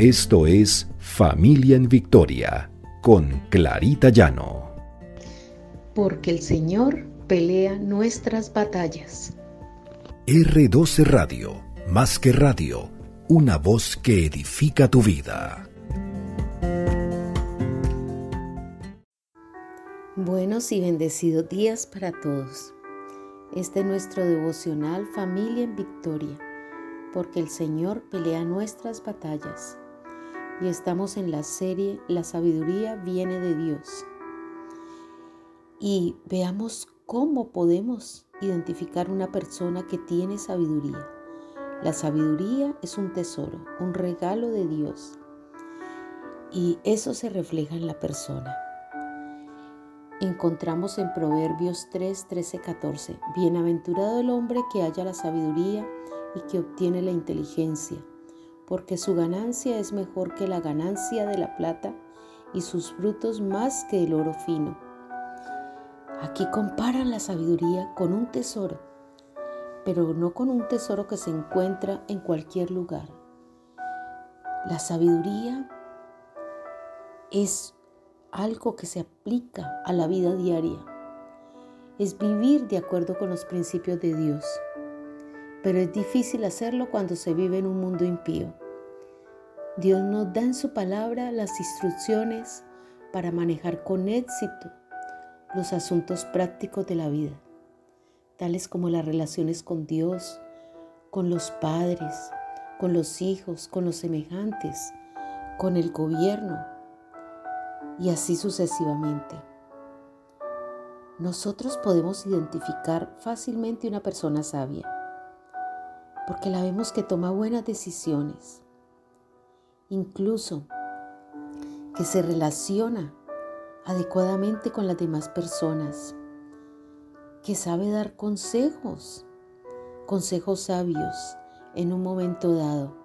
Esto es Familia en Victoria con Clarita Llano. Porque el Señor pelea nuestras batallas. R12 Radio, más que radio, una voz que edifica tu vida. Buenos y bendecidos días para todos. Este es nuestro devocional Familia en Victoria, porque el Señor pelea nuestras batallas. Y estamos en la serie La sabiduría viene de Dios. Y veamos cómo podemos identificar una persona que tiene sabiduría. La sabiduría es un tesoro, un regalo de Dios. Y eso se refleja en la persona encontramos en Proverbios 3, 13, 14. Bienaventurado el hombre que haya la sabiduría y que obtiene la inteligencia, porque su ganancia es mejor que la ganancia de la plata y sus frutos más que el oro fino. Aquí comparan la sabiduría con un tesoro, pero no con un tesoro que se encuentra en cualquier lugar. La sabiduría es algo que se aplica a la vida diaria. Es vivir de acuerdo con los principios de Dios. Pero es difícil hacerlo cuando se vive en un mundo impío. Dios nos da en su palabra las instrucciones para manejar con éxito los asuntos prácticos de la vida, tales como las relaciones con Dios, con los padres, con los hijos, con los semejantes, con el gobierno, y así sucesivamente. Nosotros podemos identificar fácilmente una persona sabia porque la vemos que toma buenas decisiones, incluso que se relaciona adecuadamente con las demás personas, que sabe dar consejos, consejos sabios en un momento dado.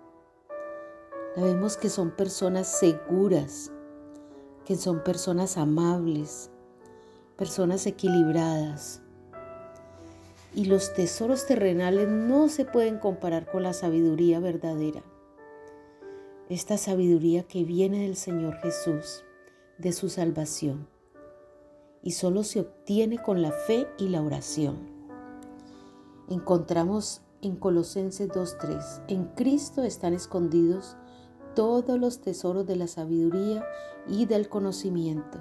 La vemos que son personas seguras, que son personas amables, personas equilibradas. Y los tesoros terrenales no se pueden comparar con la sabiduría verdadera. Esta sabiduría que viene del Señor Jesús, de su salvación. Y solo se obtiene con la fe y la oración. Encontramos en Colosenses 2.3, en Cristo están escondidos todos los tesoros de la sabiduría y del conocimiento.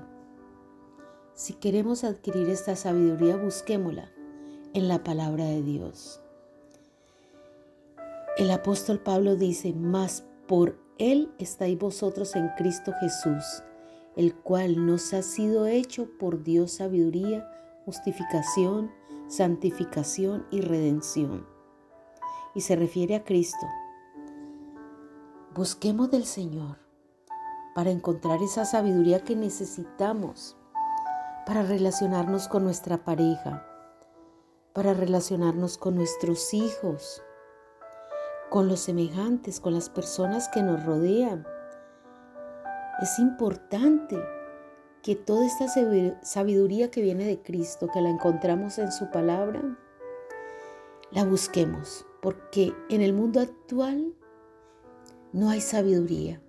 Si queremos adquirir esta sabiduría, busquémosla en la palabra de Dios. El apóstol Pablo dice, mas por Él estáis vosotros en Cristo Jesús, el cual nos ha sido hecho por Dios sabiduría, justificación, santificación y redención. Y se refiere a Cristo Busquemos del Señor para encontrar esa sabiduría que necesitamos para relacionarnos con nuestra pareja, para relacionarnos con nuestros hijos, con los semejantes, con las personas que nos rodean. Es importante que toda esta sabiduría que viene de Cristo, que la encontramos en su palabra, la busquemos, porque en el mundo actual no hay sabiduría.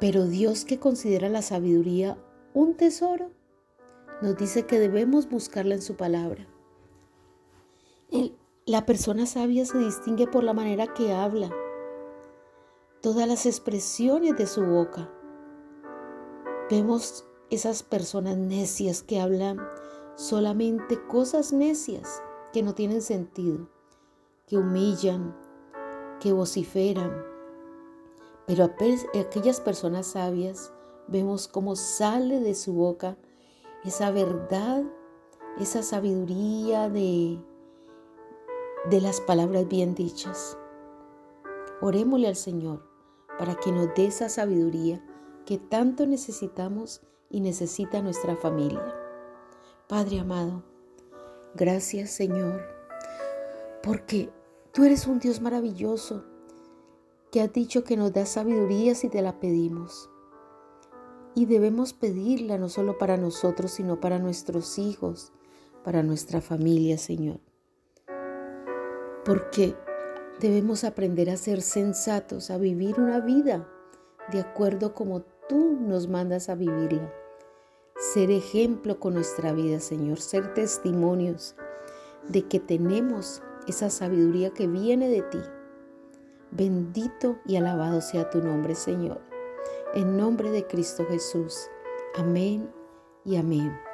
Pero Dios que considera la sabiduría un tesoro, nos dice que debemos buscarla en su palabra. la persona sabia se distingue por la manera que habla, todas las expresiones de su boca. Vemos esas personas necias que hablan solamente cosas necias que no tienen sentido, que humillan, que vociferan. Pero aquellas personas sabias vemos cómo sale de su boca esa verdad, esa sabiduría de, de las palabras bien dichas. Orémosle al Señor para que nos dé esa sabiduría que tanto necesitamos y necesita nuestra familia. Padre amado, gracias Señor, porque Tú eres un Dios maravilloso que has dicho que nos da sabiduría si te la pedimos. Y debemos pedirla no solo para nosotros, sino para nuestros hijos, para nuestra familia, Señor. Porque Debemos aprender a ser sensatos, a vivir una vida de acuerdo como tú nos mandas a vivirla. Ser ejemplo con nuestra vida, Señor, ser testimonios de que tenemos esa sabiduría que viene de ti. Bendito y alabado sea tu nombre, Señor. En nombre de Cristo Jesús. Amén y amén.